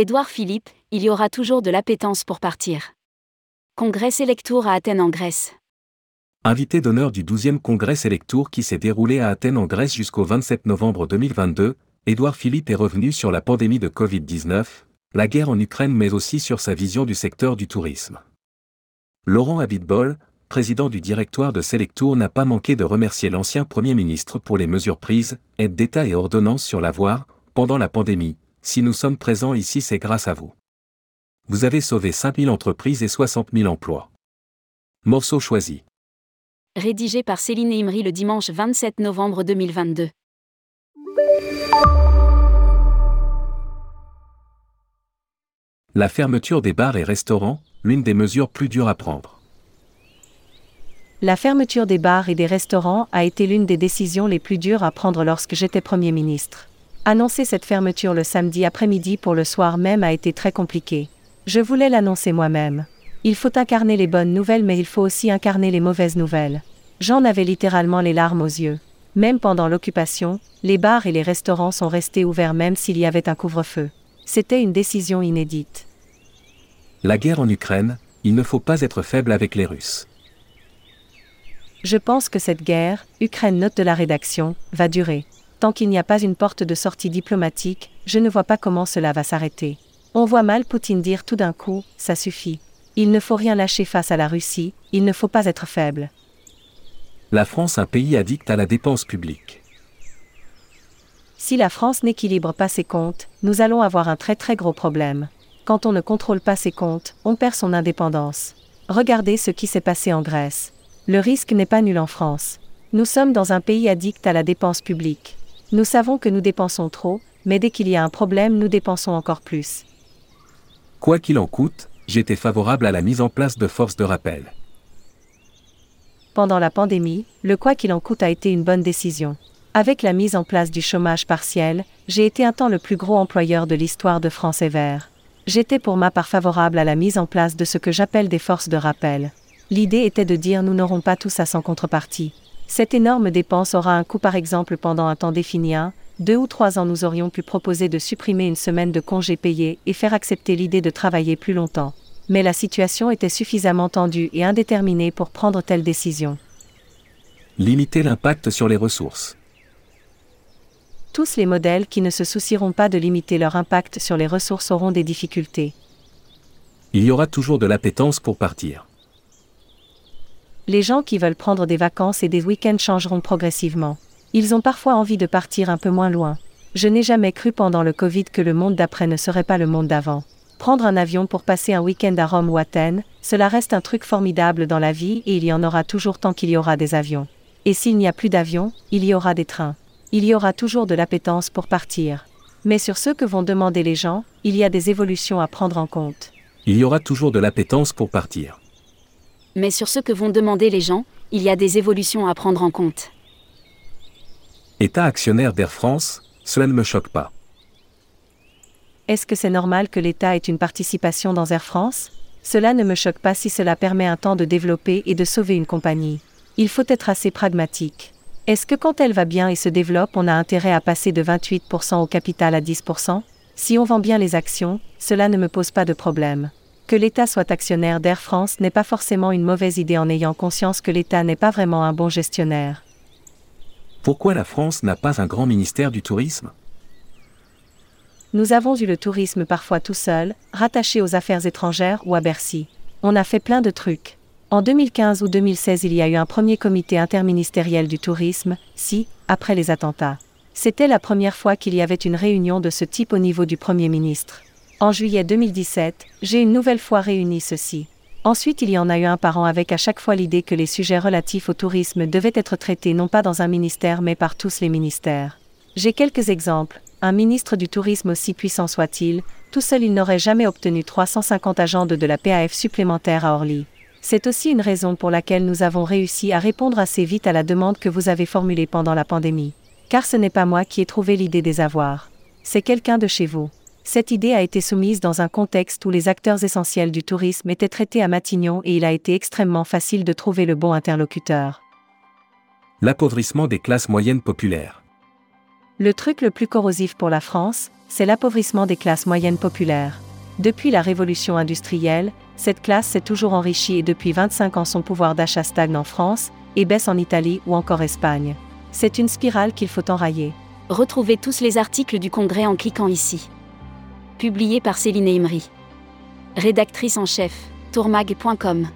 Édouard Philippe, il y aura toujours de l'appétence pour partir. Congrès Selectour à Athènes en Grèce. Invité d'honneur du 12e Congrès Selectour qui s'est déroulé à Athènes en Grèce jusqu'au 27 novembre 2022, Édouard Philippe est revenu sur la pandémie de Covid-19, la guerre en Ukraine mais aussi sur sa vision du secteur du tourisme. Laurent Abitbol, président du directoire de Selectour n'a pas manqué de remercier l'ancien Premier ministre pour les mesures prises, aides d'État et ordonnances sur la voie, pendant la pandémie. Si nous sommes présents ici c'est grâce à vous. Vous avez sauvé 5000 entreprises et 60 000 emplois. Morceau choisi. Rédigé par Céline Imri le dimanche 27 novembre 2022. La fermeture des bars et restaurants, l'une des mesures plus dures à prendre. La fermeture des bars et des restaurants a été l'une des décisions les plus dures à prendre lorsque j'étais Premier ministre. Annoncer cette fermeture le samedi après-midi pour le soir même a été très compliqué. Je voulais l'annoncer moi-même. Il faut incarner les bonnes nouvelles mais il faut aussi incarner les mauvaises nouvelles. J'en avais littéralement les larmes aux yeux. Même pendant l'occupation, les bars et les restaurants sont restés ouverts même s'il y avait un couvre-feu. C'était une décision inédite. La guerre en Ukraine, il ne faut pas être faible avec les Russes. Je pense que cette guerre, Ukraine note de la rédaction, va durer. Tant qu'il n'y a pas une porte de sortie diplomatique, je ne vois pas comment cela va s'arrêter. On voit mal Poutine dire tout d'un coup, ça suffit. Il ne faut rien lâcher face à la Russie, il ne faut pas être faible. La France un pays addict à la dépense publique. Si la France n'équilibre pas ses comptes, nous allons avoir un très très gros problème. Quand on ne contrôle pas ses comptes, on perd son indépendance. Regardez ce qui s'est passé en Grèce. Le risque n'est pas nul en France. Nous sommes dans un pays addict à la dépense publique. Nous savons que nous dépensons trop, mais dès qu'il y a un problème, nous dépensons encore plus. Quoi qu'il en coûte, j'étais favorable à la mise en place de forces de rappel. Pendant la pandémie, le quoi qu'il en coûte a été une bonne décision. Avec la mise en place du chômage partiel, j'ai été un temps le plus gros employeur de l'histoire de France et Vert. J'étais pour ma part favorable à la mise en place de ce que j'appelle des forces de rappel. L'idée était de dire nous n'aurons pas tous à sans contrepartie. Cette énorme dépense aura un coût par exemple pendant un temps défini un, deux ou trois ans nous aurions pu proposer de supprimer une semaine de congés payés et faire accepter l'idée de travailler plus longtemps. Mais la situation était suffisamment tendue et indéterminée pour prendre telle décision. Limiter l'impact sur les ressources tous les modèles qui ne se soucieront pas de limiter leur impact sur les ressources auront des difficultés. Il y aura toujours de l'appétence pour partir. Les gens qui veulent prendre des vacances et des week-ends changeront progressivement. Ils ont parfois envie de partir un peu moins loin. Je n'ai jamais cru pendant le Covid que le monde d'après ne serait pas le monde d'avant. Prendre un avion pour passer un week-end à Rome ou Athènes, cela reste un truc formidable dans la vie et il y en aura toujours tant qu'il y aura des avions. Et s'il n'y a plus d'avions, il y aura des trains il y aura toujours de l'appétence pour partir. Mais sur ce que vont demander les gens, il y a des évolutions à prendre en compte. Il y aura toujours de l'appétence pour partir. Mais sur ce que vont demander les gens, il y a des évolutions à prendre en compte. État actionnaire d'Air France, cela ne me choque pas. Est-ce que c'est normal que l'État ait une participation dans Air France? Cela ne me choque pas si cela permet un temps de développer et de sauver une compagnie. Il faut être assez pragmatique. Est-ce que quand elle va bien et se développe, on a intérêt à passer de 28% au capital à 10% Si on vend bien les actions, cela ne me pose pas de problème. Que l'État soit actionnaire d'Air France n'est pas forcément une mauvaise idée en ayant conscience que l'État n'est pas vraiment un bon gestionnaire. Pourquoi la France n'a pas un grand ministère du tourisme? Nous avons eu le tourisme parfois tout seul, rattaché aux affaires étrangères ou à Bercy. On a fait plein de trucs. En 2015 ou 2016, il y a eu un premier comité interministériel du tourisme, si, après les attentats. C'était la première fois qu'il y avait une réunion de ce type au niveau du Premier ministre. En juillet 2017, j'ai une nouvelle fois réuni ceci. Ensuite, il y en a eu un par an avec à chaque fois l'idée que les sujets relatifs au tourisme devaient être traités non pas dans un ministère mais par tous les ministères. J'ai quelques exemples. Un ministre du tourisme aussi puissant soit-il, tout seul il n'aurait jamais obtenu 350 agents de la PAF supplémentaires à Orly. C'est aussi une raison pour laquelle nous avons réussi à répondre assez vite à la demande que vous avez formulée pendant la pandémie. Car ce n'est pas moi qui ai trouvé l'idée des avoirs. C'est quelqu'un de chez vous. Cette idée a été soumise dans un contexte où les acteurs essentiels du tourisme étaient traités à Matignon et il a été extrêmement facile de trouver le bon interlocuteur. L'appauvrissement des classes moyennes populaires. Le truc le plus corrosif pour la France, c'est l'appauvrissement des classes moyennes populaires. Depuis la révolution industrielle, cette classe s'est toujours enrichie et depuis 25 ans son pouvoir d'achat stagne en France, et baisse en Italie ou encore Espagne. C'est une spirale qu'il faut enrayer. Retrouvez tous les articles du Congrès en cliquant ici. Publié par Céline Imri. Rédactrice en chef, tourmag.com.